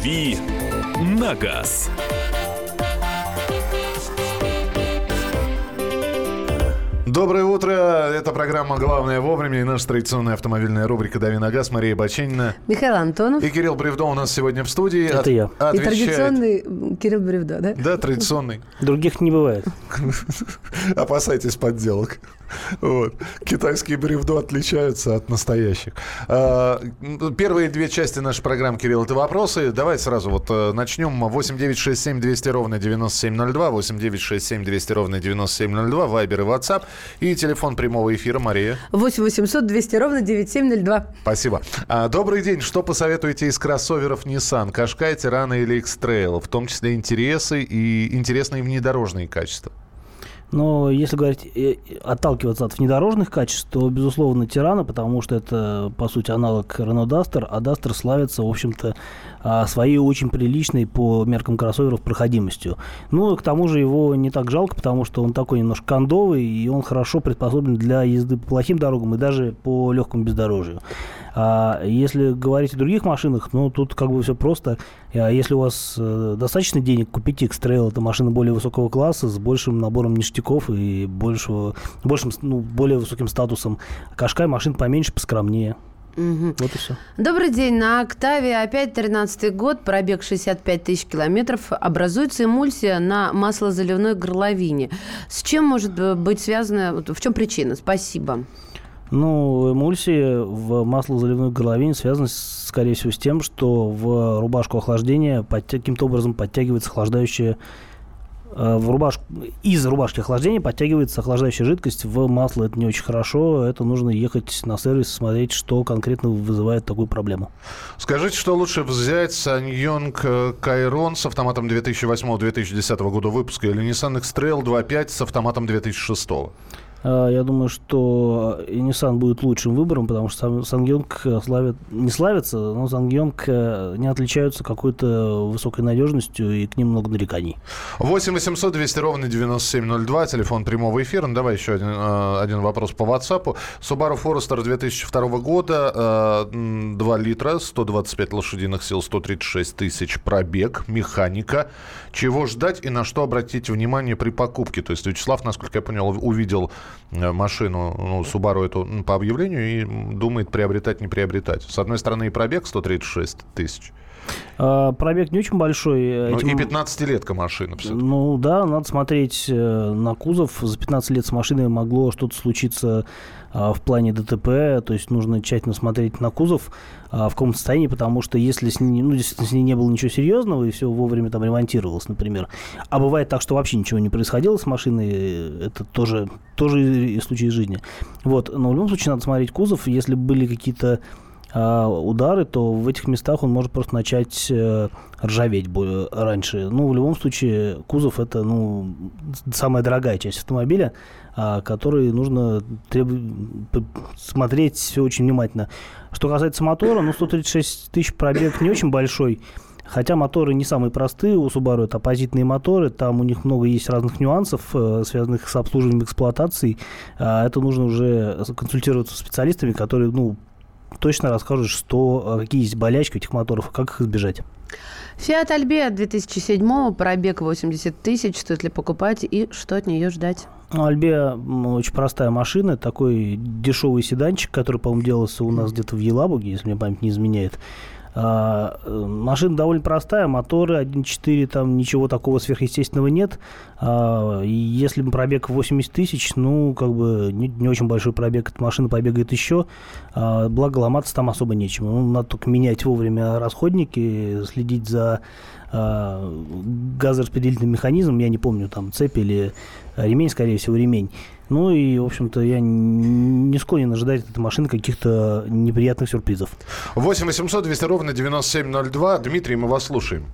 «Дави на газ». Доброе утро. Это программа «Главное вовремя» и наша традиционная автомобильная рубрика «Дави на газ». Мария Баченина. Михаил Антонов. И Кирилл Бревдо у нас сегодня в студии. Это От- я. И отвечает- традиционный Кирилл Бревдо, да? Да, традиционный. Других не бывает. Опасайтесь подделок. Вот. Китайские бревдо отличаются от настоящих. А, Первые две части нашей программы, Кирилл, это вопросы. Давай сразу вот э, начнем. 8 9 6 7 200 ровно 9702. 8 9 6 7 200 ровно 9702. Вайбер и WhatsApp. И телефон прямого эфира Мария. 8 800 200 ровно 9702. Спасибо. А, добрый день. Что посоветуете из кроссоверов Nissan? Кашкай, Тирана или X-Trail? В том числе интересы и интересные внедорожные качества. Но если говорить, э, отталкиваться от внедорожных качеств, то, безусловно, Тирана, потому что это, по сути, аналог Renault Duster, а Duster славится, в общем-то, своей очень приличной по меркам кроссоверов проходимостью. Ну, к тому же его не так жалко, потому что он такой немножко кондовый, и он хорошо приспособлен для езды по плохим дорогам и даже по легкому бездорожью. А если говорить о других машинах, ну, тут как бы все просто. А Если у вас э, достаточно денег купить X-Trail, это машина более высокого класса с большим набором ништяков и большего, большим, ну, более высоким статусом. Кашкай машин поменьше, поскромнее. Вот и все. Добрый день. На «Октаве» опять 13 год, пробег 65 тысяч километров. Образуется эмульсия на маслозаливной горловине. С чем может быть связано, вот в чем причина? Спасибо. Ну, эмульсия в маслозаливной горловине связана, скорее всего, с тем, что в рубашку охлаждения каким-то образом подтягивается охлаждающая в рубашку, из рубашки охлаждения подтягивается охлаждающая жидкость в масло. Это не очень хорошо. Это нужно ехать на сервис, смотреть, что конкретно вызывает такую проблему. Скажите, что лучше взять Саньонг Кайрон с автоматом 2008-2010 года выпуска или Nissan X-Trail 2.5 с автоматом 2006? Э, Я думаю, что Nissan будет лучшим выбором, потому что Сан- Сангьонг э, славит, не славится, но Сангьонг э, не отличаются какой-то высокой надежностью, и к ним много нареканий. 8 800 200 ровно 9702, телефон прямого эфира. Ну, давай еще один, э, один вопрос по WhatsApp. Subaru Forester 2002 года, э, м, 2 литра, 125 лошадиных сил, 136 тысяч пробег, механика. Чего ждать и на что обратить внимание при покупке? То есть Вячеслав, насколько я понял, увидел машину, ну, Subaru эту по объявлению и думает приобретать, не приобретать. С одной стороны и пробег 136 тысяч, А, Пробег не очень большой. э, ну, этим- и 15-летка машина. всё-таки. Ну да, надо смотреть э, на кузов. За 15 лет с машиной могло что-то случиться а, в плане ДТП, то есть нужно тщательно смотреть на кузов, а, в каком состоянии, потому что если с ней, ну, если с ней не было ничего серьезного и все вовремя там ремонтировалось, например, а бывает так, что вообще ничего не происходило с машиной, это тоже, тоже случай из жизни. Вот, но в любом случае надо смотреть кузов, если были какие-то удары, то в этих местах он может просто начать э, ржаветь раньше. Ну, в любом случае, кузов это, ну, самая дорогая часть автомобиля, а, который нужно треб- смотреть все очень внимательно. Что касается мотора, ну, 136 тысяч пробег не очень большой, Хотя моторы не самые простые у Subaru, это оппозитные моторы, там у них много есть разных нюансов, э, связанных с обслуживанием эксплуатацией. А Это нужно уже консультироваться с специалистами, которые, ну, точно расскажут, что, э, какие есть болячки у этих моторов как их избежать. Фиат Альбея 2007 пробег 80 тысяч. Стоит ли покупать и что от нее ждать? Ну, Альбея м, очень простая машина, такой дешевый седанчик, который, по-моему, делался у нас где-то в Елабуге, если мне память не изменяет. А, машина довольно простая, моторы 1.4, там ничего такого сверхъестественного нет. А, если пробег 80 тысяч, ну, как бы не, не очень большой пробег, эта машина побегает еще. А, благо ломаться там особо нечем. Ну, надо только менять вовремя расходники, следить за а, газораспределительным механизмом, я не помню, там цепь или ремень, скорее всего, ремень. Ну и, в общем-то, я не склонен ожидать от этой машины каких-то неприятных сюрпризов. 8 800 200 ровно 9702. Дмитрий, мы вас слушаем.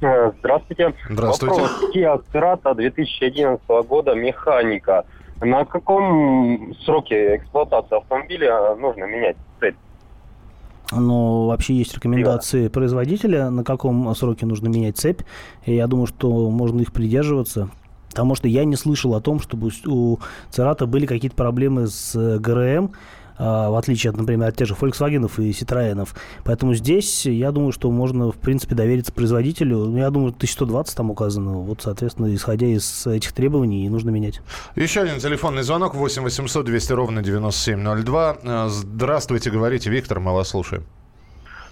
Э, Здравствуйте. Здравствуйте. Вопрос. Kia Cerato 2011 года, механика. На каком сроке эксплуатации автомобиля нужно менять цепь? Но вообще есть рекомендации производителя, на каком сроке нужно менять цепь. И я думаю, что можно их придерживаться. Потому что я не слышал о том, чтобы у Церата были какие-то проблемы с ГРМ. а, в отличие от, например, от тех же Volkswagen и Citroёn. Поэтому здесь, я думаю, что можно, в принципе, довериться производителю. Ну, я думаю, 1120 там указано. Вот, соответственно, исходя из этих требований, нужно менять. Еще один телефонный звонок 8 800 200 ровно 9702. Э, Здравствуйте, говорите, Виктор, мы вас слушаем.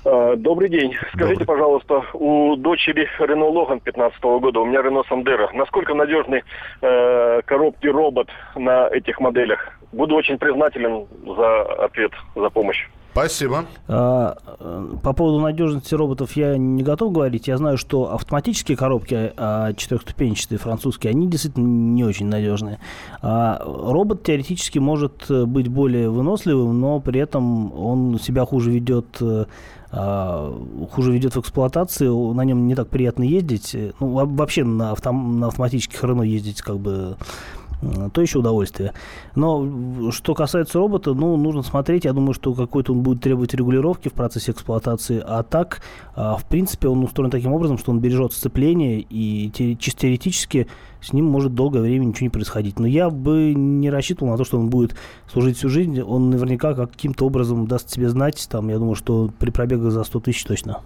А, Добрый день. Скажите, Добрый. пожалуйста, у дочери Рено Логан 15 года, у меня Рено Сандера, насколько надежны э, коробки робот на этих моделях? Буду очень признателен за ответ, за помощь. Спасибо. А, э, По поводу надежности роботов я не готов говорить. Я знаю, что автоматические коробки а, четырехступенчатые французские, они действительно не очень надежные. А робот теоретически может э, быть более выносливым, но при этом он себя хуже ведет э, хуже ведет в эксплуатации, на нем не так приятно ездить. Ну, во- вообще на, автом- на автоматических Рено ездить как бы то еще удовольствие. Но что касается робота, ну, нужно смотреть. Я думаю, что какой-то он будет требовать регулировки в процессе эксплуатации. А так, а, в принципе, он устроен таким образом, что он бережет сцепление, и чисто теоретически с ним может долгое время ничего не происходить. Но я бы не рассчитывал на то, что он будет служить всю жизнь. Он наверняка каким-то образом даст себе знать. Там, я думаю, что при пробегах за 100 тысяч точно.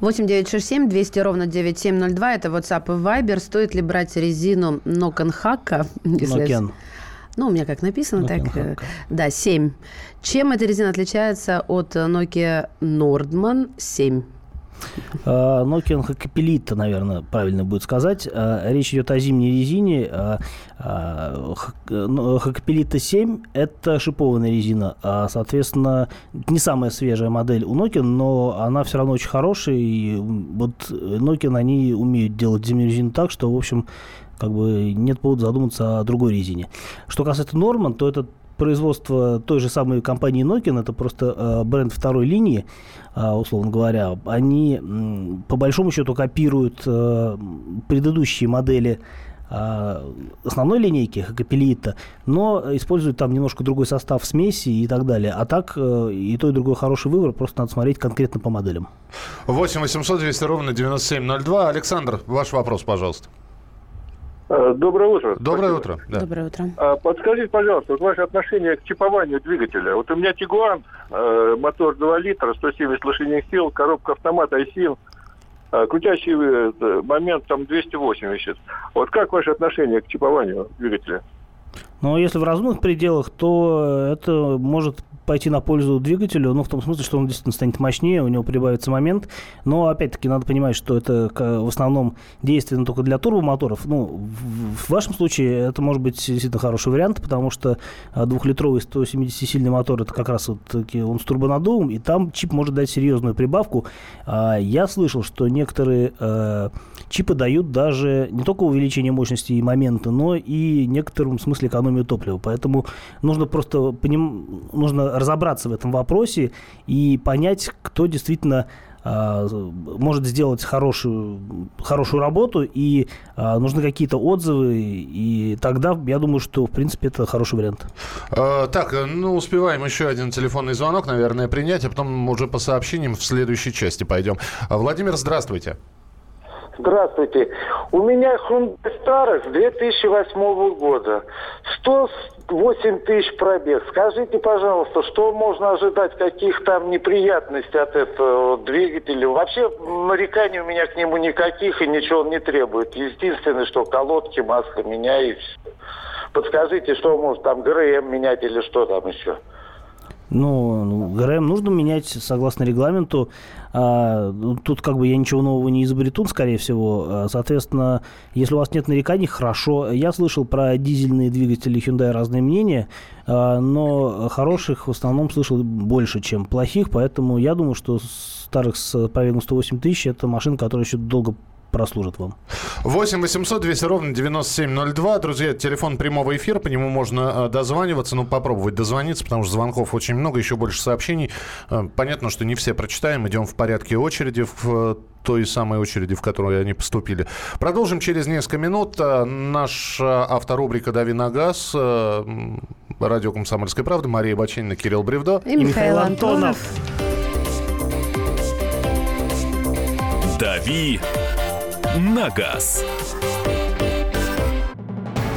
8 967 200 ровно 9702. Это WhatsApp и Viber. Стоит ли брать резину я- Nokian. Ну, у меня как написано, Nokian так. э, Hakka. Да, 7. Чем эта резина отличается от э, Nokia Nordman 7? А, Nokian Hakkapelita, наверное, правильно будет сказать. А, Речь идет о зимней резине. А, а, Хак- ну, Hakkapelita 7 – это шипованная резина. А, Соответственно, не самая свежая модель у Nokian, но она все равно очень хорошая. И вот Nokian, они умеют делать зимнюю резину так, что, в общем, как бы нет повода задуматься о другой резине. Что касается Норман, то это производство той же самой компании Nokian, это просто э, бренд второй линии, э, условно говоря. Они по большому счету копируют э, предыдущие модели основной линейки Хакапелита, но используют там немножко другой состав смеси и так далее. А так и то, и другой хороший выбор, просто надо смотреть конкретно по моделям. 8 800 200 ровно 9702. Александр, ваш вопрос, пожалуйста. Э, Доброе утро. Доброе Спасибо. утро. Да. Доброе утро. А, Подскажите, пожалуйста, вот ваше отношение к чипованию двигателя. Вот у меня Тигуан, э, мотор 2 литра, 170 лошадиных сил, коробка автомат ISIN, э, крутящий момент там 280. Вот как ваше отношение к чипованию двигателя? Но если в разумных пределах, то это может пойти на пользу двигателю, ну, в том смысле, что он действительно станет мощнее, у него прибавится момент. Но, опять-таки, надо понимать, что это в основном действенно только для турбомоторов. Ну, в, вашем случае это может быть действительно хороший вариант, потому что а, двухлитровый 170-сильный мотор, это как раз вот таки он с турбонаддувом, и там чип может дать серьезную прибавку. А, Я слышал, что некоторые э, чипы дают даже не только увеличение мощности и момента, но и в некотором смысле экономию топлива. Поэтому нужно просто поним... нужно разобраться в этом вопросе и понять, кто действительно а, может сделать хорошую, хорошую работу, и а, нужны какие-то отзывы, и тогда я думаю, что, в принципе, это хороший вариант. Э, Так, ну, успеваем еще один телефонный звонок, наверное, принять, а потом уже по сообщениям в следующей части пойдем. А, Владимир, здравствуйте. Здравствуйте. У меня Hyundai Starex 2008 года. 108 тысяч пробег. Скажите, пожалуйста, что можно ожидать, каких там неприятностей от этого двигателя? Вообще нареканий у меня к нему никаких и ничего он не требует. Единственное, что колодки, маска все. Подскажите, что может там ГРМ менять или что там еще? Ну, ну, ГРМ нужно менять согласно регламенту. А, ну, тут как бы я ничего нового не изобрету, скорее всего. А, Соответственно, если у вас нет нареканий, хорошо. Я слышал про дизельные двигатели Hyundai разные мнения, а, но хороших в основном слышал больше, чем плохих, поэтому я думаю, что старых с пробегом 108 тысяч это машина, которая еще долго прослужит вам. 8 800 200 ровно 9702. Друзья, телефон прямого эфира, по нему можно э, дозваниваться, ну, попробовать дозвониться, потому что звонков очень много, еще больше сообщений. Э, Понятно, что не все прочитаем, идем в порядке очереди, в э, той самой очереди, в которую они поступили. Продолжим через несколько минут. Наша авторубрика «Дави на газ», радио «Комсомольская правда», Мария Бачинина, Кирилл Бревдо. И, Михаил Антонов. «Дави на газ».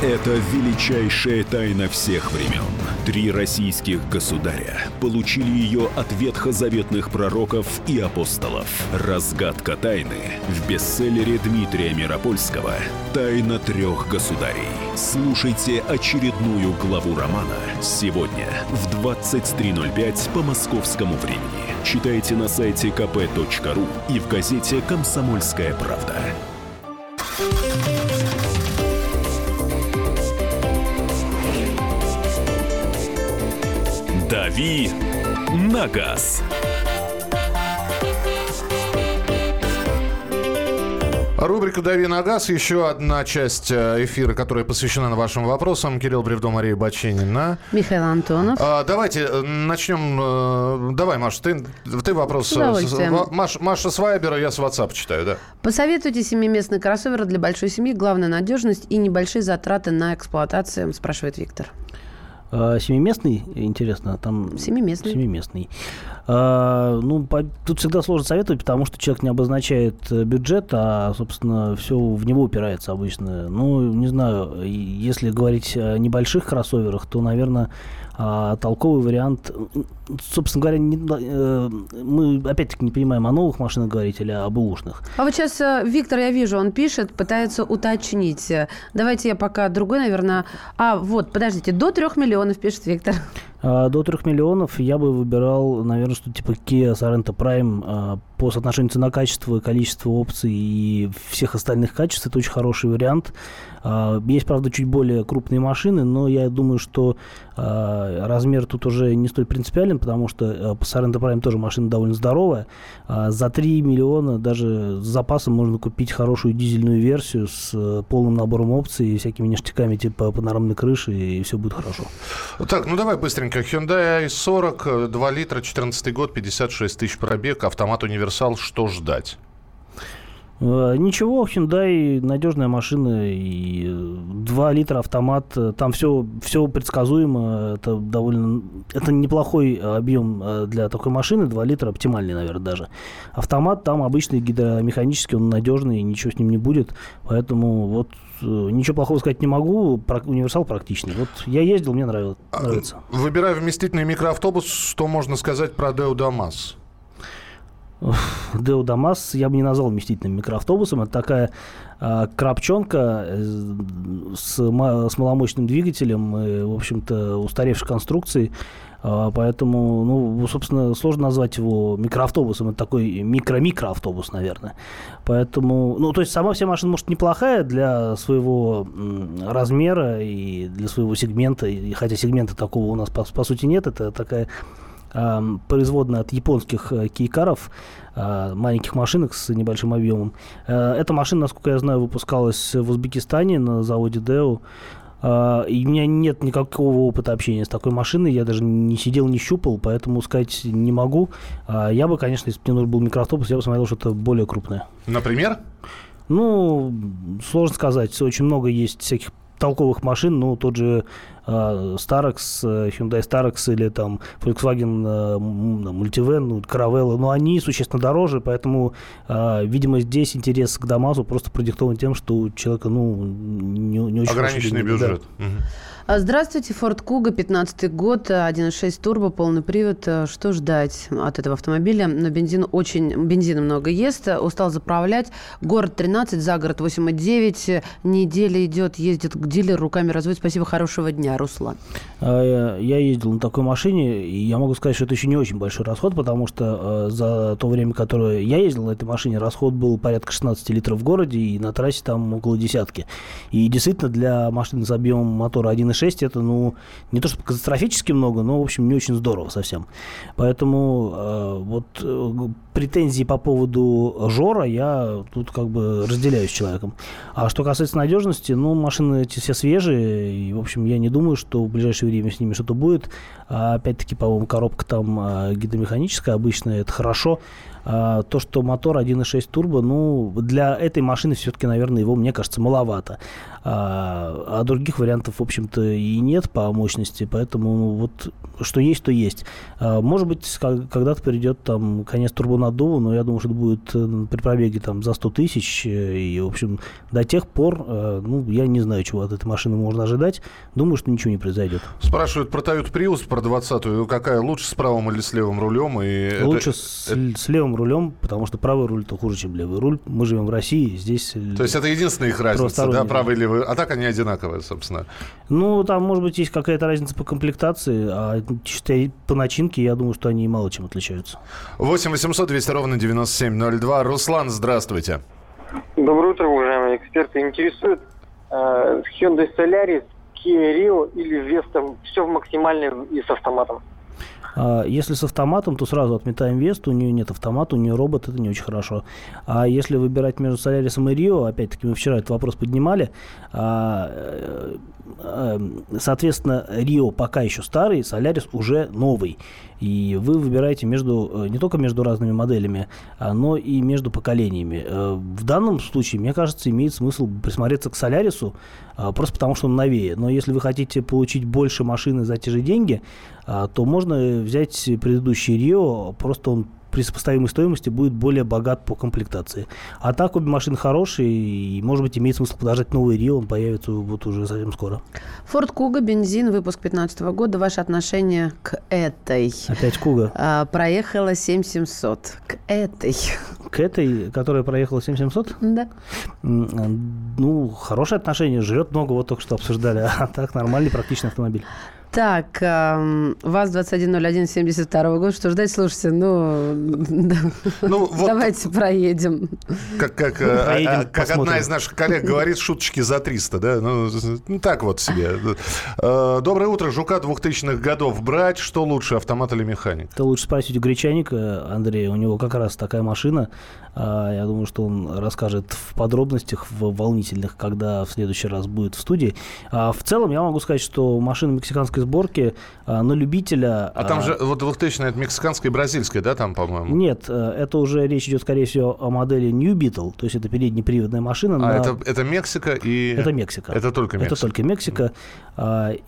Это величайшая тайна всех времен. Три российских государя получили ее от ветхозаветных пророков и апостолов. Разгадка тайны в бестселлере Дмитрия Миропольского «Тайна трех государей». Слушайте очередную главу романа сегодня в 23.05 по московскому времени. Читайте на сайте kp.ru и в газете «Комсомольская правда». «Дави на газ». Рубрика «Дави на газ». Еще одна часть э, эфира, которая посвящена вашим вопросам. Кирилл Бревдо, Мария Баченина. Михаил Антонов. А, давайте э, начнем. э, Давай, Маша, ты, ты вопрос. С Маш- Маша с Вайбера, я с WhatsApp читаю, да? Посоветуйте семиместный кроссовер для большой семьи. Главная надежность и небольшие затраты на эксплуатацию, спрашивает Виктор. А, Семиместный, интересно, там... Семиместный. Семиместный. А, ну, по- тут всегда сложно советовать, потому что человек не обозначает э, бюджет, а, собственно, все в него упирается обычно. Ну, не знаю, если говорить о небольших кроссоверах, то, наверное, а, толковый вариант... Собственно говоря, не- э, мы опять-таки не понимаем, о новых машинах говорить или об бэушных. А вот сейчас э, Виктор, я вижу, он пишет, пытается уточнить. Э, Давайте я пока другой, наверное... А, вот, подождите, до трех миллионов, пишет Виктор. А, До 3 миллионов я бы выбирал, наверное, что типа Kia Sorento Prime а, по соотношению цена-качество, количество опций и всех остальных качеств. Это очень хороший вариант. А, Есть, правда, чуть более крупные машины, но я думаю, что а, размер тут уже не столь принципиален, потому что Sorento Prime тоже машина довольно здоровая. А, За 3 миллиона даже с запасом можно купить хорошую дизельную версию с э, полным набором опций и всякими ништяками типа панорамной крыши, и все будет хорошо. Так, ну давай быстренько. Hyundai i40, э, 2 литра, 14 год, 56 тысяч пробег, автомат универсал. Что ждать? Э, Ничего, Hyundai надежная машина и э, 2 литра автомат, там все, все предсказуемо, это довольно, это неплохой объем э, для такой машины, 2 литра оптимальный, наверное, даже. Автомат там обычный гидромеханический, он надежный, ничего с ним не будет, поэтому вот э, ничего плохого сказать не могу, универсал практичный. Вот я ездил, мне нравилось, нравится. Выбирая вместительный микроавтобус, что можно сказать про Daewoo Damas? Daewoo Damas я бы не назвал вместительным микроавтобусом. Это такая а, коробчонка э, с, ма- с маломощным двигателем, и, в общем-то, устаревшей конструкцией. А, поэтому, ну, собственно, сложно назвать его микроавтобусом. Это такой микро-микроавтобус, наверное. Поэтому, ну, то есть сама вся машина, может, неплохая для своего размера и для своего сегмента. И, хотя сегмента такого у нас, по, по сути, нет. Это такая производная от японских э, кейкаров, а, маленьких машинок с небольшим объемом. Э, Эта машина, насколько я знаю, выпускалась в Узбекистане на заводе Deo. А, И у меня нет никакого опыта общения с такой машиной. Я даже не сидел, не щупал, поэтому сказать не могу. А, Я бы, конечно, если бы мне нужен был микроавтобус, я бы смотрел что-то более крупное. Например? Ну, сложно сказать. Очень много есть всяких толковых машин, ну, тот же э, Starex, э, Hyundai Starex или там Volkswagen э, Multivan, ну, Caravella, но они существенно дороже, поэтому, э, видимо, здесь интерес к Дамазу просто продиктован тем, что у человека, ну, не, не очень Ограниченный денег, да. бюджет. А, Здравствуйте, Ford Kuga, 15 год, 1.6 турбо, полный привод. А, Что ждать от этого автомобиля? На бензин очень, бензина много ест, устал заправлять. Город 13, за город 8,9. Неделя идет, ездит к дилеру, руками разводит. Спасибо, хорошего дня, Руслан. А, Я ездил на такой машине, и я могу сказать, что это еще не очень большой расход, потому что за то время, которое я ездил на этой машине, расход был порядка 16 литров в городе, и на трассе там около десятки. И действительно, для машины с объемом мотора 1.6 это, ну, не то чтобы катастрофически много, но, в общем, не очень здорово совсем. Поэтому э, вот э, претензии по поводу Жора я тут как бы разделяю с человеком. А что касается надежности, ну, машины эти все свежие, и, в общем, я не думаю, что в ближайшее время с ними что-то будет. А, опять-таки, по-моему, коробка там а, гидромеханическая обычная, это хорошо. А, то, что мотор 1.6 турбо, ну, для этой машины все-таки, наверное, его, мне кажется, маловато. а, а других вариантов, в общем-то, и нет по мощности, поэтому ну, вот что есть, то есть. А, может быть, когда-то придет там конец турбонаддува, но я думаю, что это будет э, при пробеге там за 100 тысяч, э, и, в общем, до тех пор, э, ну, я не знаю, чего от этой машины можно ожидать, думаю, что ничего не произойдет. Спрашивают про Toyota Prius, про 20-ю, какая лучше, с правым или с левым рулем? И лучше это, с, это... с левым рулем, потому что правый руль-то хуже, чем левый руль. Мы живем в России, здесь... То есть это единственная их разница, да, правый и левый, а так они одинаковые, собственно? Ну, там, может быть, есть какая-то разница по комплектации, а чисто по начинке, я думаю, что они мало чем отличаются. 8 800 200 ровно 9702. Руслан, здравствуйте. Доброе утро, уважаемые эксперты. Интересует э, Hyundai Solaris, Kia Rio или Vesta, все в максимальной и с автоматом? А, если с автоматом, то сразу отметаем Весту, у нее нет автомата, у нее робот, это не очень хорошо. А если выбирать между Солярисом и Рио, опять-таки мы вчера этот вопрос поднимали, а, э, э, соответственно, Рио пока еще старый, Солярис уже новый. И вы выбираете между, э, не только между разными моделями, а, но и между поколениями. В данном случае, мне кажется, имеет смысл присмотреться к Солярису, просто потому что он новее. Но если вы хотите получить больше машины за те же деньги, то можно взять предыдущий Рио, просто он при сопоставимой стоимости будет более богат по комплектации. А так обе машины хорошие, и, может быть, имеет смысл подождать новый Рио, он появится вот уже совсем скоро. Форд Куга, бензин, выпуск 2015 года. Ваше отношение к этой? Опять Куга. А, проехала 7700. К этой. К этой, которая проехала 7700? Да. Ну, хорошее отношение, жрет много, вот только что обсуждали, а так нормальный практичный автомобиль. Так, ВАЗ-2101 72 года. Что ждать? Слушайте, ну, ну вот давайте проедем. Как, как, э, проедем, а, как одна из наших коллег говорит, шуточки за 300, да? Ну, ну, так вот себе. Э, доброе утро. Жука 2000-х годов брать. Что лучше, автомат или механик? Это лучше спросить у Гречаника, Андрей. У него как раз такая машина. А, я думаю, что он расскажет в подробностях, в волнительных, когда в следующий раз будет в студии. А в целом я могу сказать, что машина мексиканской сборки а, на любителя... А там же вот 2000 это мексиканская и бразильская, да, там, по-моему? Нет, э, это уже речь идет, скорее всего, о модели New Beetle, то есть это переднеприводная машина. А на... это, это Мексика и... Это Мексика. Это только Мексика. Это только Мексика.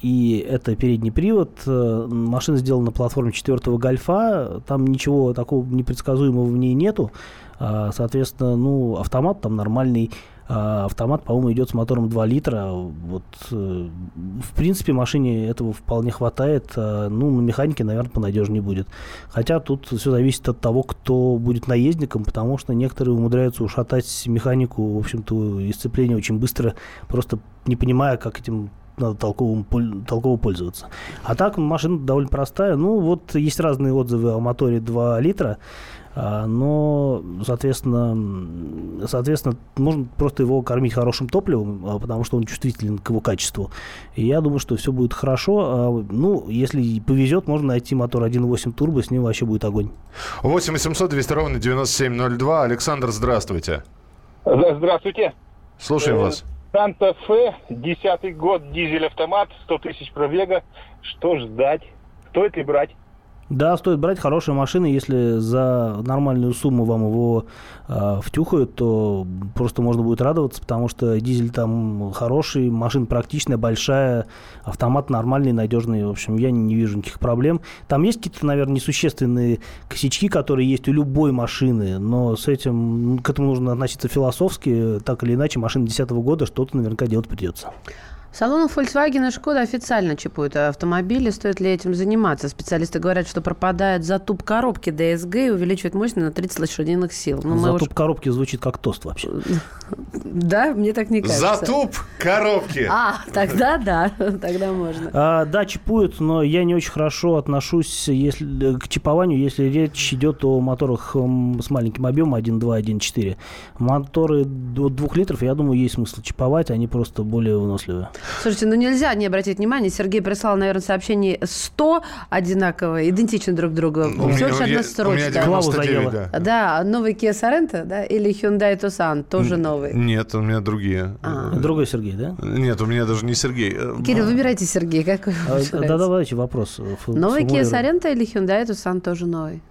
И это передний привод. Э, машина сделана на платформе четвертого Гольфа. Там ничего такого непредсказуемого в ней нету. А, соответственно, ну, автомат там нормальный. А, автомат, по-моему, идет с мотором 2 литра. Вот, э, в принципе, машине этого вполне хватает. А, ну, на механике, наверное, понадежнее будет. Хотя тут все зависит от того, кто будет наездником, потому что некоторые умудряются ушатать механику, в общем-то, из сцепления очень быстро, просто не понимая, как этим надо толково, толково пользоваться. А так машина довольно простая. Ну, вот есть разные отзывы о моторе 2 литра. А, но, соответственно, соответственно, можно просто его кормить хорошим топливом, а, потому что он чувствителен к его качеству. И я думаю, что все будет хорошо. А, ну, если повезет, можно найти мотор 1.8 турбо, с ним вообще будет огонь. 8 800 200 ровно 9702. Александр, здравствуйте. Здравствуйте. Слушаем э, вас. Санта-Фе, 10 год, дизель-автомат, 100 тысяч пробега. Что ждать? Стоит ли брать? Да, стоит брать хорошие машины, если за нормальную сумму вам его э, втюхают, то просто можно будет радоваться, потому что дизель там хороший, машина практичная, большая, автомат нормальный, надежный, в общем, я не, не вижу никаких проблем. Там есть какие-то, наверное, несущественные косячки, которые есть у любой машины, но с этим, к этому нужно относиться философски, так или иначе, машина 2010 года что-то наверняка делать придется. Салонов Volkswagen и Skoda официально чипуют автомобили. Стоит ли этим заниматься? Специалисты говорят, что пропадает затуп коробки DSG и увеличивает мощность на 30 лошадиных сил. Ну, затуп уж... коробки звучит как тост вообще. Да, мне так не кажется. Затуп коробки. А, тогда да, тогда можно. А, да, чипуют, но я не очень хорошо отношусь если, к чипованию, если речь идет о моторах с маленьким объемом 1.2, 1.4. Моторы до 2 литров, я думаю, есть смысл чиповать, они просто более выносливые. Слушайте, ну нельзя не обратить внимание. Сергей прислал, наверное, сообщение 100 одинаковые, идентичны друг другу. У Всего лишь одна строчка. Главу заела. Да. да, новый Kia Sorento, да, или Hyundai Tucson, тоже новый. Нет, у меня другие. А. Другой Сергей, да? Нет, у меня даже не Сергей. Кирилл, выбирайте Сергей, какой а, Да, давайте вопрос. Новый Kia Sorento или Hyundai Tucson тоже новый?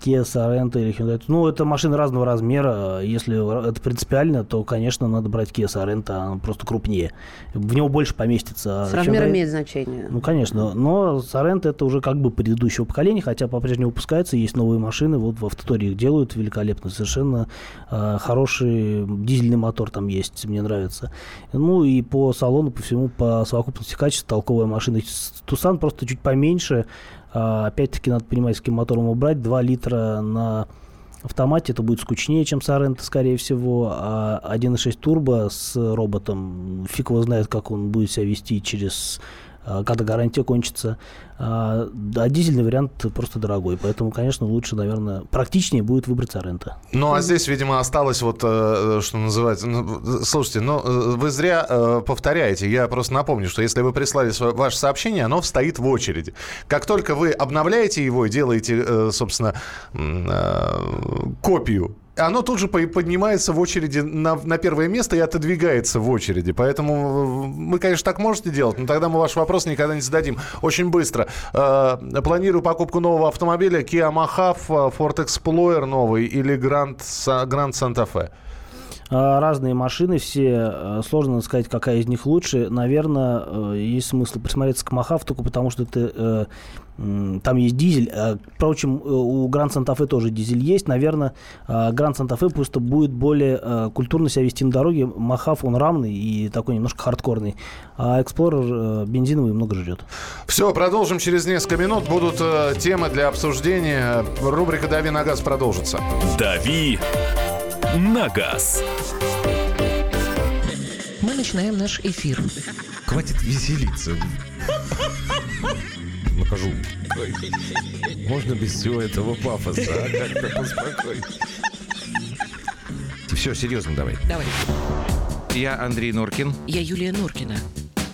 Kia Sorento или Hyundai. Ну, это машины разного размера. Если это принципиально, то, конечно, надо брать Kia Sorento, она просто крупнее. В него больше поместится. С размером Hyundai... имеет значение. Ну, конечно. Но Sorento это уже как бы предыдущего поколения, хотя по-прежнему выпускается, есть новые машины, вот в автоторе их делают великолепно, совершенно э, хороший дизельный мотор там есть, мне нравится. Ну, и по салону, по всему, по совокупности качества, толковая машина. Тусан просто чуть поменьше, а, опять-таки, надо понимать, с каким мотором его брать. 2 литра на автомате это будет скучнее, чем Соренто, скорее всего. А 1.6 турбо с роботом, фиг его знает, как он будет себя вести через а, когда гарантия кончится. А, а дизельный вариант просто дорогой. Поэтому, конечно, лучше, наверное, практичнее будет выбрать Соренто. Ну, а здесь, видимо, осталось вот, э, что называется... Ну, слушайте, ну, э, вы зря э, повторяете. Я просто напомню, что если вы прислали ваше сообщение, оно стоит в очереди. Как только вы обновляете его и делаете, собственно, копию оно тут же поднимается в очереди на, на первое место и отодвигается в очереди. Поэтому вы, конечно, так можете делать, но тогда мы ваш вопрос никогда не зададим. Очень быстро. Э, планирую покупку нового автомобиля Kia Mahav, Ford Explorer новый или Grand, Grand Santa Fe. А, разные машины, все э, сложно сказать, какая из них лучше. Наверное, э, есть смысл присмотреться к Махав, только потому что это там есть дизель. А, впрочем, у Гранд Санта-Фе тоже дизель есть. Наверное, Гранд Санта-Фе просто будет более культурно себя вести на дороге. Махав, он равный и такой немножко хардкорный. А Эксплорер бензиновый много жрет. Все, продолжим через несколько минут. Будут темы для обсуждения. Рубрика «Дави на газ» продолжится. «Дави на газ». Мы начинаем наш эфир. Хватит веселиться. Нахожу. Можно без всего этого пафоса, а? Как-то поспокойнее. Все, серьезно давай. Давай. Я Андрей Норкин. Я Юлия Норкина.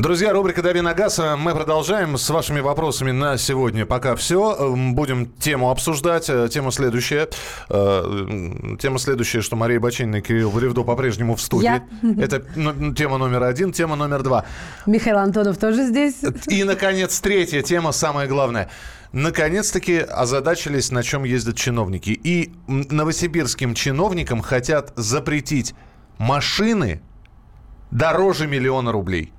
Друзья, рубрика «Дави на газ». Мы продолжаем с вашими вопросами на сегодня. Пока все. Будем тему обсуждать. Тема следующая. Э, тема следующая, что Мария Бачинина и Кирилл Валевдо по-прежнему в студии. Я. Это ну, тема номер один. Тема номер два. Михаил Антонов тоже здесь. И, наконец, третья тема, самая главная. Наконец-таки озадачились, на чем ездят чиновники. И новосибирским чиновникам хотят запретить машины дороже миллиона рублей.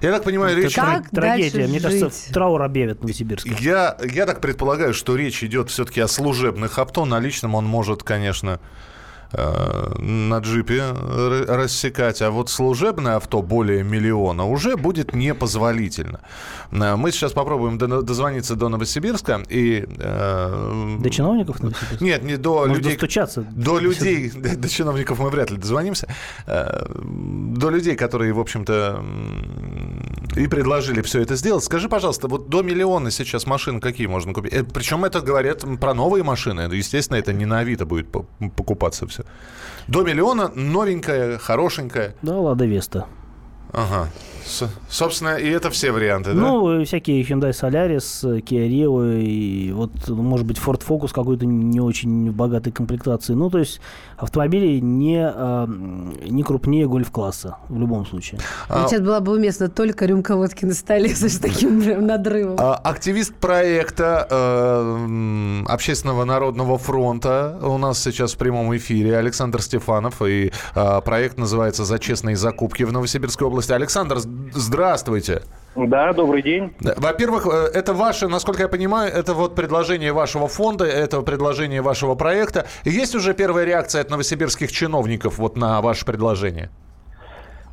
Я так понимаю, речь... Как трагедия. Мне жить? кажется, траур объявят в Новосибирске. Я, я так предполагаю, что речь идет все-таки о служебных авто. На личном он может, конечно, на джипе рассекать, а вот служебное авто более миллиона уже будет непозволительно. Э, мы сейчас попробуем дозвониться до Новосибирска и... Э, до чиновников Новосибирска? Нет, не до Может, людей... достучаться? До людей, до чиновников мы вряд ли дозвонимся. До людей, которые, в общем-то, и предложили все это сделать. Скажи, пожалуйста, вот до миллиона сейчас машин какие можно купить? Причем это говорят про новые машины. Естественно, это не на Авито будет покупаться все. До миллиона новенькая, хорошенькая. Да, Лада Веста. Ага. С, собственно, и это все варианты, да? Ну, всякие Hyundai Solaris, Kia Rio и вот, может быть, Ford Focus какой-то не очень богатой комплектации. Ну, то есть автомобили не, а, не крупнее гольф-класса в любом случае. А, Сейчас была бы уместна только рюмка водки на столе с таким прям надрывом. А, активист проекта э, Общественного народного фронта у нас сейчас в прямом эфире Александр Стефанов. И э, проект называется «За честные закупки» в Новосибирской области. Александр, здравствуйте. Да, добрый день. Во-первых, э, это ваше, насколько я понимаю, это вот предложение вашего фонда, это предложение вашего проекта. Есть уже первая реакция от новосибирских чиновников вот на ваше предложение?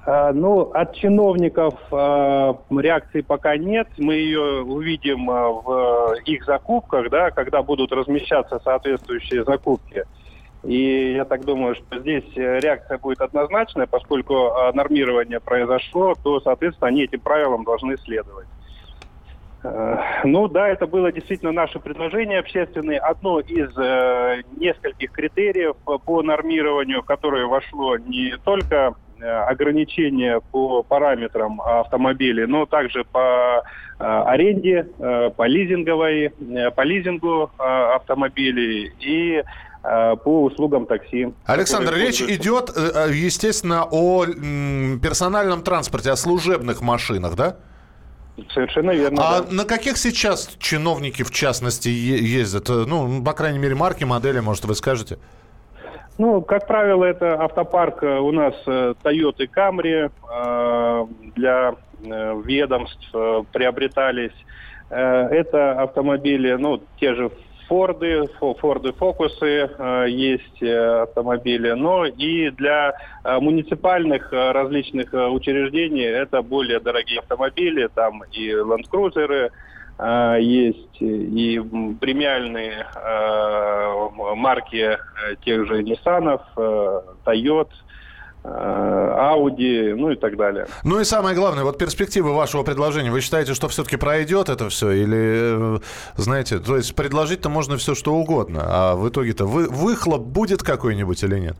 А, ну, от чиновников а, реакции пока нет. Мы ее увидим а, в их закупках, да, когда будут размещаться соответствующие закупки. И я так думаю, что здесь э, реакция будет однозначная, поскольку нормирование произошло, то, соответственно, они этим правилам должны следовать. Э, Ну да, это было действительно наше предложение общественное. Одно из э, нескольких критериев по нормированию, в которое вошло не только ограничения по параметрам автомобилей, но также по аренде, по лизинговой, по лизингу автомобилей и по услугам такси. Александр, речь идет, э, э, естественно, о персональном транспорте, о служебных машинах, да? Совершенно верно. А да. на каких сейчас чиновники, в частности, ездят? Э, Ну, по крайней мере, марки, модели, может, вы скажете? Ну, как правило, это автопарк э, у нас э, Toyota Camry э, для э, ведомств э, приобретались. Э, Это автомобили, ну, те же Форды, Фо- Форды Фокусы э, есть э, автомобили, но и для э, муниципальных различных учреждений это более дорогие автомобили, там и э, есть и премиальные марки тех же Nissan, Toyota, Audi, ну и так далее. Ну и самое главное, вот перспективы вашего предложения. Вы считаете, что все-таки пройдет это все? Или, э, знаете, то есть предложить-то можно все, что угодно, а в итоге-то вы, выхлоп будет какой-нибудь или нет?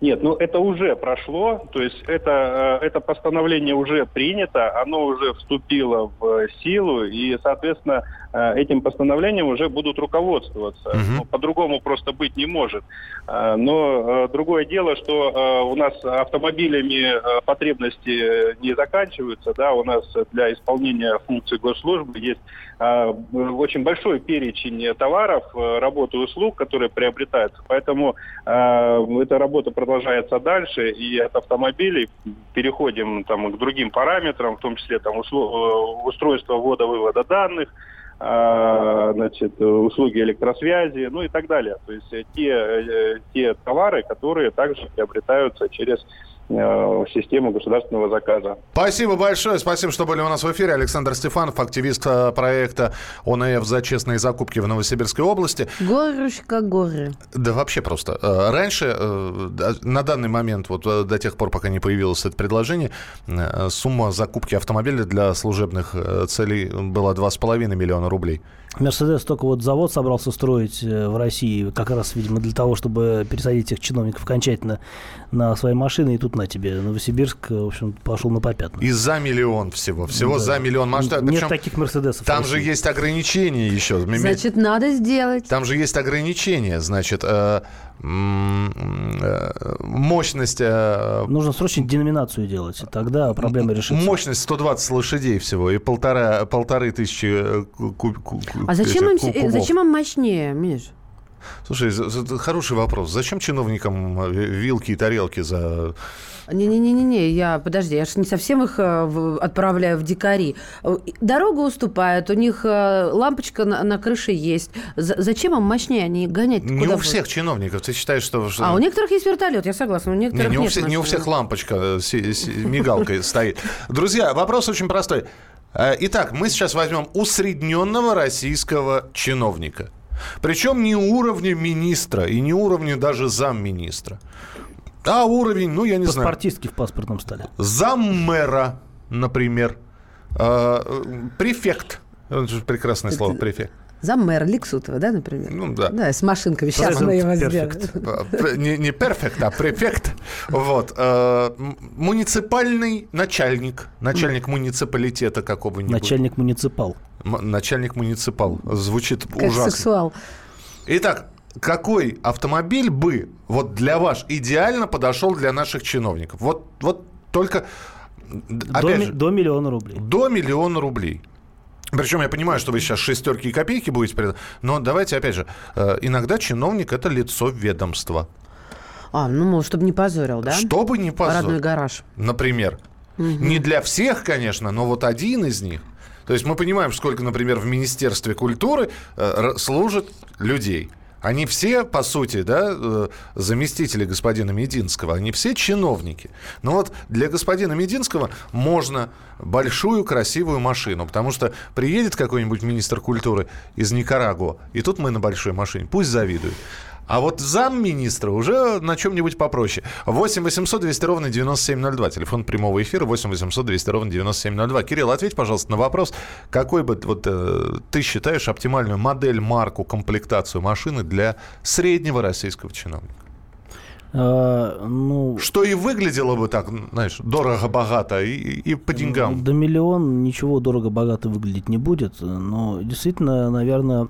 Нет, ну это уже прошло, то есть это, э, это постановление уже принято, оно уже вступило в силу, и, соответственно, э, этим постановлением уже будут руководствоваться. Мгм. Ну, по-другому просто быть не может. Э, Но э, другое дело, что э, у нас автомобилями э, потребности не заканчиваются, да, у нас для исполнения функций госслужбы есть э, очень большой перечень товаров, э, работ и услуг, которые приобретаются. Поэтому э, эта работа продолжается дальше, и от автомобилей переходим там, к другим параметрам, в том числе там, услу- э, устройство ввода-вывода данных, э, значит, э, услуги электросвязи, ну и так далее. То есть э, те, э, те товары, которые также приобретаются через э, систему государственного заказа. Спасибо большое. Спасибо, что были у нас в эфире. Александр Стефанов, активист э, проекта ОНФ за честные закупки в Новосибирской области. Горюшка, горы. Да вообще просто. Э, Раньше, э, на данный момент, вот э, до тех пор, пока не появилось это предложение, э, сумма закупки автомобиля для служебных э, целей была 2,5 миллиона рублей. Мерседес только вот завод собрался строить э, в России, как раз, видимо, для того, чтобы пересадить этих чиновников окончательно на свои машины, и тут на тебе. Новосибирск, э, в общем, пошел на попятную. И за миллион всего. Всего Да. за миллион машин. Нет Причем таких Мерседесов. Там же есть ограничения еще. Значит, надо сделать. Там же есть ограничения, значит, э, мощность... э, Нужно срочно деноминацию делать, и тогда проблема решится. Мощность 120 лошадей всего и полтора, полторы тысячи э, ку- ку- ку- А зачем им, этих э, кубов. зачем им мощнее, Миш? Слушай, хороший вопрос. Зачем чиновникам э, вилки и тарелки за... Не-не-не-не, я, подожди, я же не совсем их э, отправляю в дикари. Э, Дорога уступает, у них лампочка на, на крыше есть. За- зачем им мощнее? Они гонять Не у будут? всех чиновников. Ты считаешь, что... что- А у некоторых есть вертолет, я согласна, у Не, некоторых не, у нет всех, не у всех лампочка си- си- мигалкой стоит. Друзья, вопрос очень простой. Итак, мы сейчас возьмем усредненного российского чиновника. Причем не уровня министра и не уровня даже замминистра. А уровень, ну, я не знаю, Паспортистки в паспортном столе. заммэра, например. Э, э, Префект. Это же прекрасное слово, префект. За мэра Лексутова, да, например? Ну, да. Да, с машинками. Сейчас мы его сделаем. Э, Не, не перфект, а префект. Вот. Э, Муниципальный начальник. Начальник муниципалитета какого-нибудь. Начальник муниципал. М- Начальник муниципал. Звучит Как ужасно. сексуал. Итак, какой автомобиль бы вот для вас идеально подошел для наших чиновников? Вот, вот только, До, опять ми- же, до миллиона рублей. до миллиона рублей. Причем я понимаю, что вы сейчас шестерки и копейки будете, пред- но давайте опять же, э, иногда чиновник это лицо ведомства. А, ну, мол, чтобы не позорил, да? Чтобы не позор. Родной гараж. Например. Не для всех, конечно, но вот один из них. То есть мы понимаем, сколько, например, в Министерстве культуры э, служит людей. Они все, по сути, да, э, заместители господина Мединского, они все чиновники. Но вот для господина Мединского можно большую красивую машину, потому что приедет какой-нибудь министр культуры из Никарагуа, и тут мы на большой машине, пусть завидуют. А вот замминистра уже на чем-нибудь попроще. 8 800 200 ровно 9702. Телефон прямого эфира 8 800 200 ровно 9702. Кирилл, ответь, пожалуйста, на вопрос. Какой бы вот, э, ты считаешь оптимальную модель, марку, комплектацию машины для среднего российского чиновника? А, ну, Что и выглядело бы так, знаешь, дорого-богато и, и по деньгам. До миллион ничего дорого-богато выглядеть не будет, но действительно, наверное,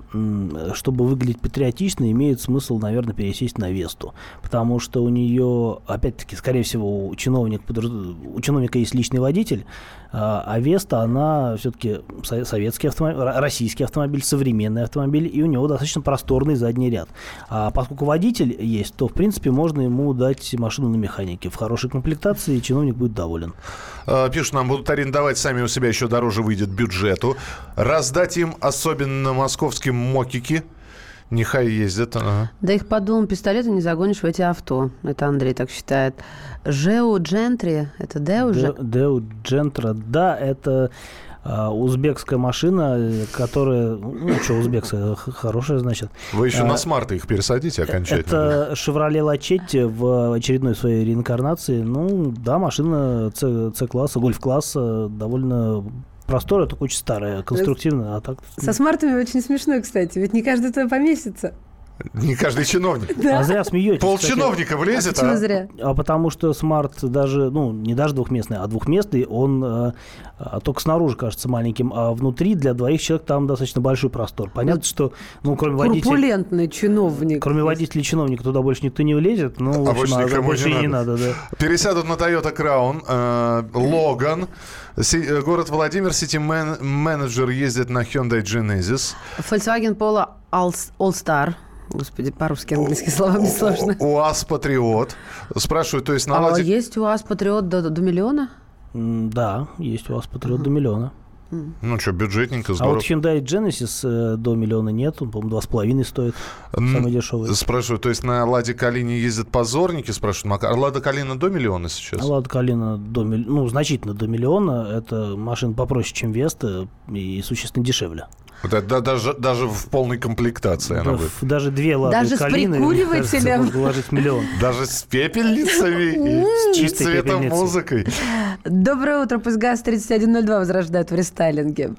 чтобы выглядеть патриотично, имеет смысл, наверное, пересесть на Весту, потому что у нее, опять-таки, скорее всего, у, чиновник, у чиновника есть личный водитель, а а Веста, она все-таки советский автомобиль, ро- российский автомобиль, современный автомобиль, и у него достаточно просторный задний ряд. А поскольку водитель есть, то, в принципе, можно ему дать машину на механике в хорошей комплектации, и чиновник будет доволен. Э, Пишут, нам будут арендовать сами у себя, еще дороже выйдет бюджету. Раздать им, особенно московским, мокики. Нехай ездят. ага. Да их под дулом пистолета не загонишь в эти авто. Это Андрей так считает. Жеу Джентри, это Деу же? Де- Део Джентра, да, это а, узбекская машина, которая, ну что узбекская, хорошая, значит. Вы еще А, на смарты их пересадите окончательно. Это Chevrolet Лачетти в очередной своей реинкарнации. Ну, да, машина С-класса, гольф-класса, довольно просторная, только очень старая, конструктивная, а так... Со смартами очень смешно, кстати. Ведь не каждый туда поместится. Не каждый чиновник. А зря смеетесь. Полчиновника влезет, Почему а? зря? А потому что смарт даже, ну, не даже двухместный, а двухместный, он э, а, только снаружи кажется маленьким, а внутри для двоих человек там достаточно большой простор. Понятно, что, ну, кроме водителя... Корпулентный чиновник. Кроме водителя чиновника туда больше никто не влезет. Ну, в А общем, больше а никому больше не и не надо. надо, да. Пересядут на Toyota Crown, э, Logan. Си- э, город Владимир, сити-менеджер ездит на Hyundai Genesis. Volkswagen Polo All, All Star. Господи, по-русски английские слова мне сложно. УАЗ Патриот. Спрашиваю, то есть на А есть у вас Патриот до, до миллиона? Да, есть у вас Патриот до миллиона. Ну что, бюджетненько, А вот Hyundai Genesis э, до миллиона нет, он, по-моему, два с половиной стоит, М, самый дешевый. Спрашиваю, то есть на Ладе Калине ездят позорники? Спрашивают, Макар. Лада Калина до миллиона сейчас? Лада Калина до, милли- ну, значительно до миллиона. Это машина попроще, чем Веста и существенно дешевле. Вот это да- даже, даже в полной комплектации она будет. Даже две Лады Даже с Калины, кажется, прикуривателем. вложить в миллион. Даже с пепельницами и с Чистой цветом музыкой. Доброе утро, пусть ГАЗ-3102 возрождают в рестайлинге.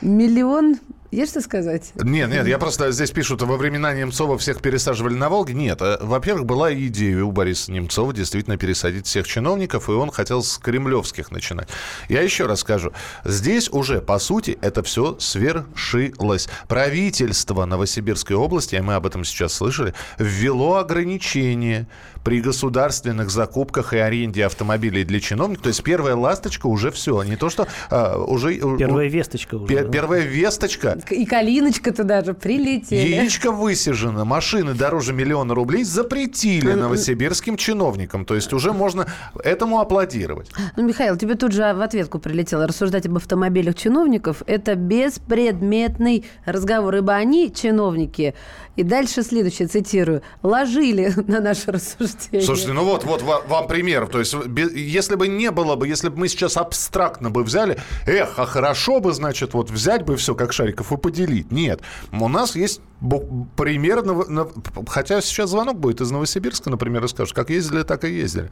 Миллион... Есть что сказать? Нет, нет, я просто здесь пишут, во времена Немцова всех пересаживали на Волге. Нет, э, во-первых, была идея у Бориса Немцова действительно пересадить всех чиновников, и он хотел с кремлевских начинать. Я еще раз скажу, здесь уже, по сути, это все свершилось. Правительство Новосибирской области, и мы об этом сейчас слышали, ввело ограничения при государственных закупках и аренде автомобилей для чиновников. То есть первая ласточка уже все. Не то, что а, уже... Первая весточка уже. Пе- да. Первая весточка. И Калиночка туда же прилетели. Яичко высижено, машины дороже миллиона рублей запретили новосибирским чиновникам. То есть уже можно этому аплодировать. Ну, Михаил, тебе тут же в ответку прилетело. Рассуждать об автомобилях чиновников – это беспредметный разговор, ибо они, чиновники, и дальше следующее, цитирую, ложили на наше рассуждение. Слушайте, ну вот, вот ва- вам пример. То есть, если бы не было бы, если бы мы сейчас абстрактно бы взяли, эх, а хорошо бы, значит, вот взять бы все как шариков и поделить. Нет. У нас есть бу- пример, на- на- хотя сейчас звонок будет из Новосибирска, например, и скажут, как ездили, так и ездили.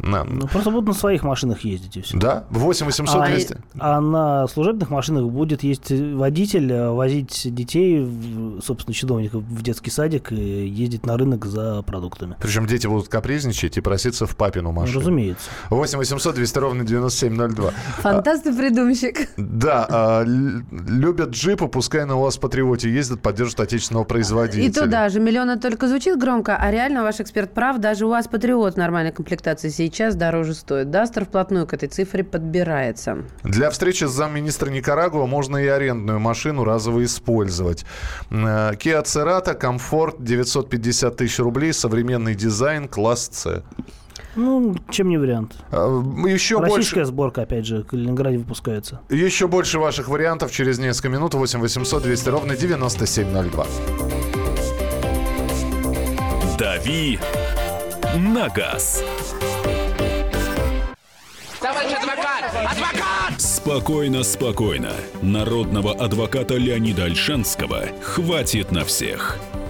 На- Ну, просто будут на своих машинах ездить и все. Да, 8 800 А, 200. а на служебных машинах будет есть водитель, э, возить детей, собственно, чиновников в детский садик и ездить на рынок за продуктами. Причем дети будут капризничать и проситься в папину Ну, машину. разумеется. 8 800 200 ровно 9702. Фантаст и придумщик. Да, а, любят джипы, пускай на УАЗ Патриоте ездят, поддержат отечественного производителя. И туда же миллион это только звучит громко, а реально ваш эксперт прав, даже у вас Патриот нормальной комплектации сейчас дороже стоит. Дастер вплотную к этой цифре подбирается. Для встречи с замминистра Никарагуа можно и арендную машину разово использовать. Э, Kia Cerato, комфорт, 950 тысяч рублей, современный дизайн, класс С. Ну, чем не вариант. Э, Еще Российская больше, сборка, опять же, в Калининграде выпускается. еще больше ваших вариантов через несколько минут. 8 800 200 ровно 9702. «Дави на газ». Товарищ адвокат! Адвокат! Спокойно, спокойно. Народного адвоката Леонида Альшанского хватит на всех.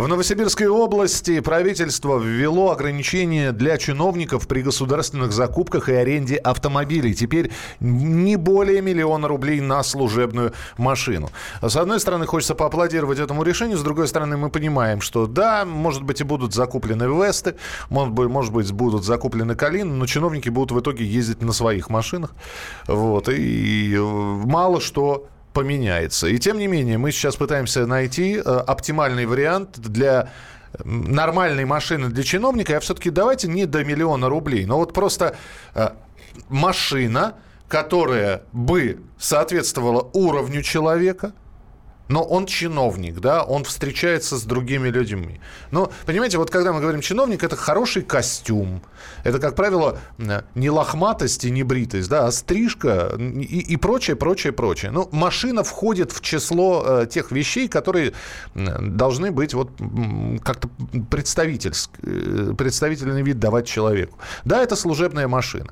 В Новосибирской области правительство ввело ограничения для чиновников при государственных закупках и аренде автомобилей. Теперь не более миллиона рублей на служебную машину. С одной стороны, хочется поаплодировать этому решению, с другой стороны, мы понимаем, что да, может быть и будут закуплены Весты, может быть, может быть будут закуплены Калины, но чиновники будут в итоге ездить на своих машинах. Вот, и мало что поменяется. И тем не менее, мы сейчас пытаемся найти э, оптимальный вариант для нормальной машины для чиновника, а все-таки давайте не до миллиона рублей, но вот просто э, машина, которая бы соответствовала уровню человека, но он чиновник, да, он встречается с другими людьми. Но, понимаете, вот когда мы говорим чиновник, это хороший костюм. Это, как правило, не лохматость и не бритость, да, а стрижка и, и прочее, прочее, прочее. Ну, машина входит в число э, тех вещей, которые должны быть вот как-то представительный, э, представительный вид давать человеку. Да, это служебная машина.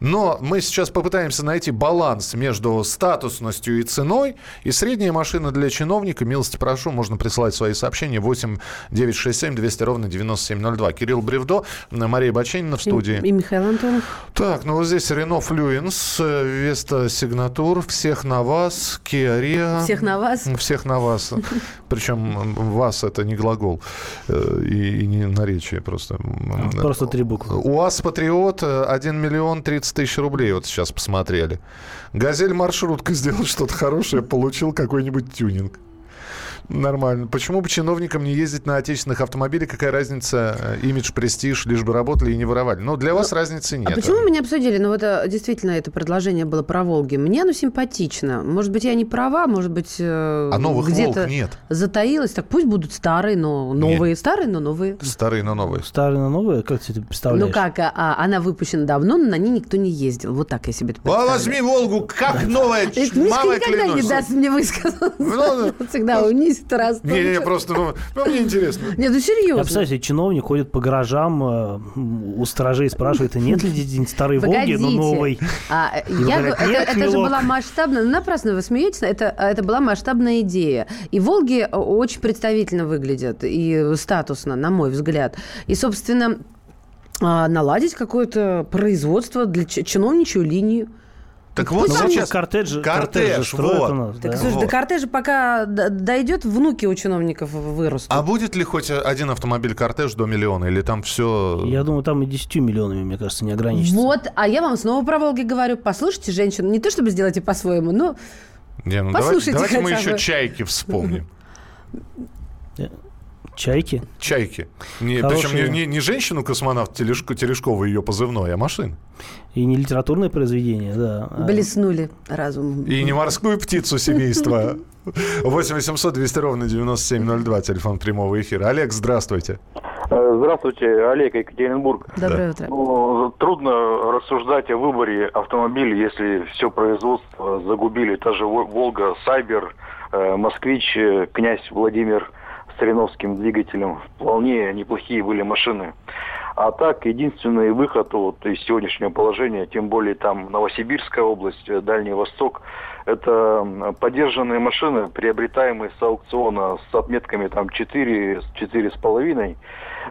Но мы сейчас попытаемся найти баланс между статусностью и ценой. И средняя машина для чиновника, милости прошу, можно присылать свои сообщения 8 967 200 ровно 9702. Кирилл Бревдо, Мария Баченина в студии. И, и Михаил Антонов. Так, ну вот здесь Рено Флюенс, Веста Сигнатур, всех на вас, Rio. Всех на вас? Всех на вас. Причем вас это не глагол э, и, и не наречие просто. Просто три буквы. УАЗ Патриот 1 миллион 30 тысяч рублей вот сейчас посмотрели. Газель маршрутка сделал что-то хорошее, получил какой-нибудь тюнинг. Нормально. Почему бы чиновникам не ездить на отечественных автомобилях? Какая разница? Э, имидж, престиж, лишь бы работали и не воровали. Ну, для вас Но, разницы нет. А почему мы не обсудили? Ну, вот э, действительно это предложение было про Волги. Мне оно симпатично. Может быть, я не права, может быть, э, а новых где-то нет. затаилось. Так пусть будут старые, но новые. Нет. Старые, но новые. Старые, но новые. Старые, но новые? Как ты это представляешь? Ну как, а, она выпущена давно, но на ней никто не ездил. Вот так я себе это представляю. возьми Волгу, как новая, мама никогда не даст мне высказаться. Ну, Всегда унизит раз. Не, не, просто, ну, ну, мне интересно. Нет, ну серьезно. Представьте, чиновник ходит по гаражам, э, у сторожей спрашивает, а нет ли здесь старой Волги, но новой? А, я, говорят, это, это же была масштабная, ну, напрасно вы смеетесь, это, это была масштабная идея. И Волги очень представительно выглядят и статусно, на мой взгляд. И, собственно, а, наладить какое-то производство для чиновничью линию. Так вот Пусть сейчас кортеж, кортеж, вот. у нас. Так, да. слушай, вот. до кортежа пока дойдет, внуки у чиновников вырастут. А будет ли хоть один автомобиль кортеж до миллиона? Или там все... Я думаю, там и 10 миллионами, мне кажется, не ограничится. Вот, а я вам снова про Волги говорю. Послушайте женщину, не то чтобы сделайте по-своему, но Не, ну Послушайте давайте, давайте мы хотя еще бы. чайки вспомним. Чайки? Чайки. Не, Хорошие. Причем не, не, не женщину-космонавт Телешко, Терешкова ее позывной, а машин. И не литературное произведение, да. а- блеснули разумом. И не морскую птицу семейства. 8 800 200 ровно 9702, телефон прямого эфира. Олег, здравствуйте. Э, Здравствуйте, Олег, Екатеринбург. Доброе утро. Ну, трудно рассуждать о выборе автомобиля, если все производство загубили. Та же Вол- Волга, Сайбер, э, Москвич, э, князь Владимир с Реновским двигателем. Вполне неплохие были машины. А так, единственный выход вот из сегодняшнего положения, тем более там Новосибирская область, э, Дальний Восток, это подержанные машины, приобретаемые с аукциона с отметками там 4, 4,5,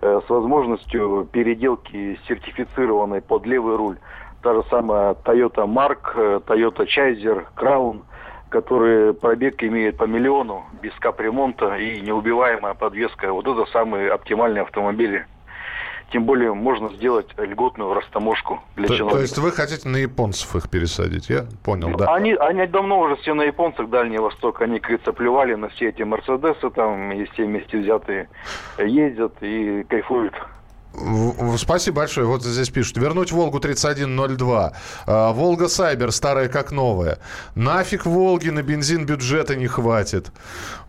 э, с возможностью переделки сертифицированной под левый руль. Та же самая Toyota Mark, э, Toyota Chaser, Crown, которые пробег имеют по миллиону, без капремонта и неубиваемая подвеска. Вот это самые оптимальные автомобили. Тем более можно сделать льготную растаможку для То, человека. то есть вы хотите на японцев их пересадить? Я понял, да. Они, они давно уже все на японцах, Дальний Восток, они, говорится, плевали на все эти Мерседесы там, и все вместе взятые, ездят и кайфуют. Спасибо большое. Вот здесь пишут. Вернуть Волгу 3102. А, Волга Сайбер, старая как новая. Нафиг Волги, на бензин бюджета не хватит.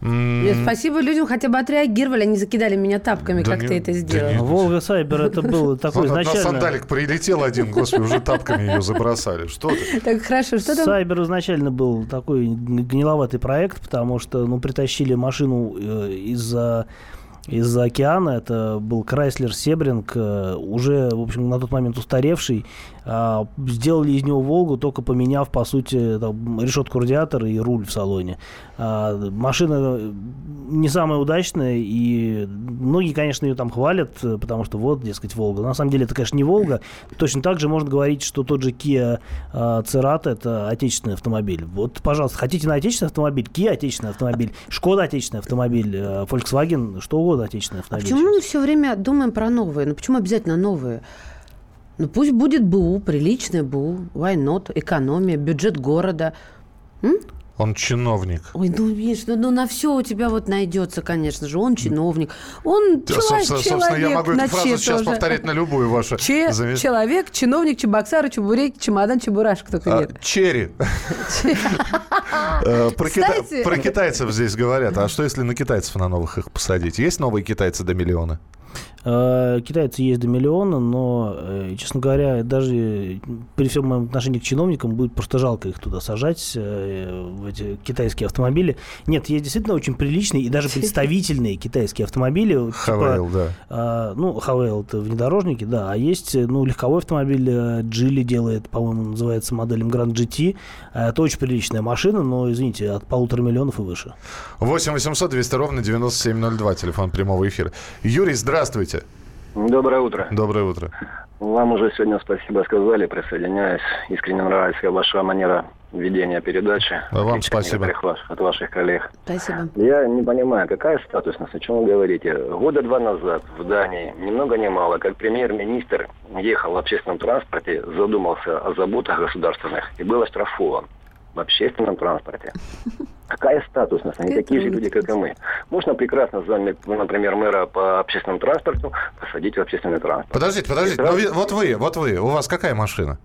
Нет, Спасибо людям хотя бы отреагировали, они закидали меня тапками, Да как не- ты это да сделал. не- Волга Сайбер это был такой Вот на изначально... сандалик прилетел один, господи, уже тапками ее забросали. Что ты? Так хорошо, что там? Сайбер изначально был такой гниловатый проект, потому что ну, притащили машину э, из-за океана. Это был Крайслер Себринг, э, уже, в общем, на тот момент устаревший. А, Сделали из него Волгу, только поменяв, по сути, там, решетку радиатора и руль в салоне. А, Машина не самая удачная, и многие, конечно, ее там хвалят, э, потому что вот, дескать, Волга. На самом деле это, конечно, не Волга. Точно так же можно говорить, что тот же Kia а, Cerato это отечественный автомобиль. Вот, пожалуйста, хотите на отечественный автомобиль, Kia отечественный автомобиль, Шкода отечественный автомобиль, э, Volkswagen, что угодно отечественный А автомобиль. почему мы все время думаем про новые? Ну почему обязательно новые? Ну пусть будет БУ, приличное БУ, why not, экономия, бюджет города. М? Он чиновник. Ой, ну, видишь, ну, ну, на все у тебя вот найдется, конечно же. Он чиновник, он Да, человек, собственно, собственно, я могу эту фразу сейчас тоже. повторять на любую вашу. Че- замес- Человек, чиновник, чебоксары, чебуреки, чемодан, чебурашка только А, нет. Черри. Э, про китайцев здесь говорят. А что, если на китайцев на новых их посадить? Есть новые китайцы до миллиона? Э, Китайцы есть до миллиона, но, э, честно говоря, даже при всем моем отношении к чиновникам будет просто жалко их туда сажать, э, в эти китайские автомобили. Нет, есть действительно очень приличные и даже представительные китайские автомобили. типа, Хавейл, да. ну, Хавейл это внедорожники, да. А есть, ну, легковой автомобиль Джили делает, по-моему, называется моделем Grand GT. Это очень приличная машина, но, извините, от полутора миллионов и выше. 8 800 200 ровно 9702, телефон прямого эфира. Юрий, здравствуйте. Доброе утро. Доброе утро. Вам уже сегодня спасибо сказали, присоединяюсь. Искренне нравится ваша манера ведения передачи. А вам спасибо. ваш- От ваших коллег. Спасибо. Я не понимаю, какая статусность, о чем вы говорите. Года два назад в Дании, ни много ни мало, как премьер-министр ехал в общественном транспорте, задумался о заботах государственных и был оштрафован в общественном транспорте. Какая статусность? Они такие же люди, как и мы. Можно прекрасно зами, например, мэра по общественному транспорту посадить в общественный транспорт. Подождите, подождите. ну, вот вы, вот вы. У вас какая машина?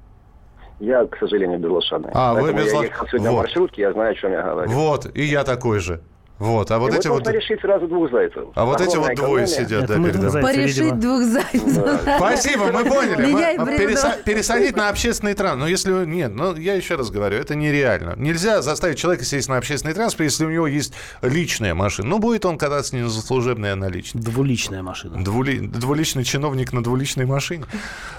Я, к сожалению, безлошадный. А, вы Поэтому безлош- я ехал сегодня Вот. в маршрутке, я знаю, о чем я говорю. Вот, и я такой же. Вот, а вот И эти вот можно решить сразу двух зайцев. А вот эти вот двое сидят, да, зайцы, Порешить двух зайцев. Спасибо, мы поняли. Пересадить на общественный транспорт. Ну, если... Нет, ну, я еще раз говорю, это нереально. Нельзя заставить человека сесть на общественный транспорт, если у него есть личная машина. Ну, будет он кататься не на служебной, а на личной. Двуличная машина. Двули- Двуличный чиновник на двуличной машине.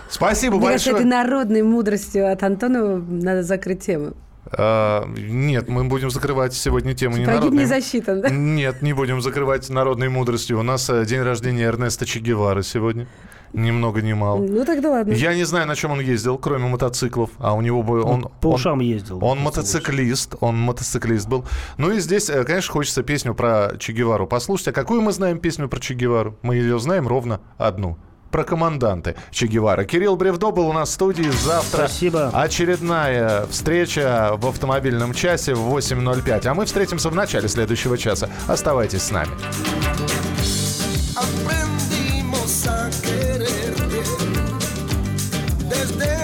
Спасибо Мне кажется, большое. этой народной мудростью от Антонова надо закрыть тему. А, нет, мы будем закрывать сегодня тему не Погиб не народной... засчитан, да? Нет, не будем закрывать народной мудростью. У нас э, день рождения Эрнеста Че Гевары сегодня. Ни много ни мало. Ну тогда ладно. Я не знаю, на чем он ездил, кроме мотоциклов. А у него бы он, по он- ушам ездил. Он мотоциклист, он мотоциклист был. Ну и здесь, э, конечно, хочется песню про Че Гевару послушать. А какую мы знаем песню про Че Гевару? Мы ее знаем ровно одну. Про команданты Че Гевара. Кирилл Бревдо был у нас в студии. Завтра Спасибо. очередная встреча в автомобильном часе в 8.05. А мы встретимся в начале следующего часа. Оставайтесь с нами. aprendimos a quererte desde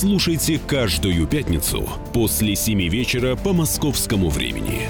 слушайте каждую пятницу после 7 вечера по московскому времени.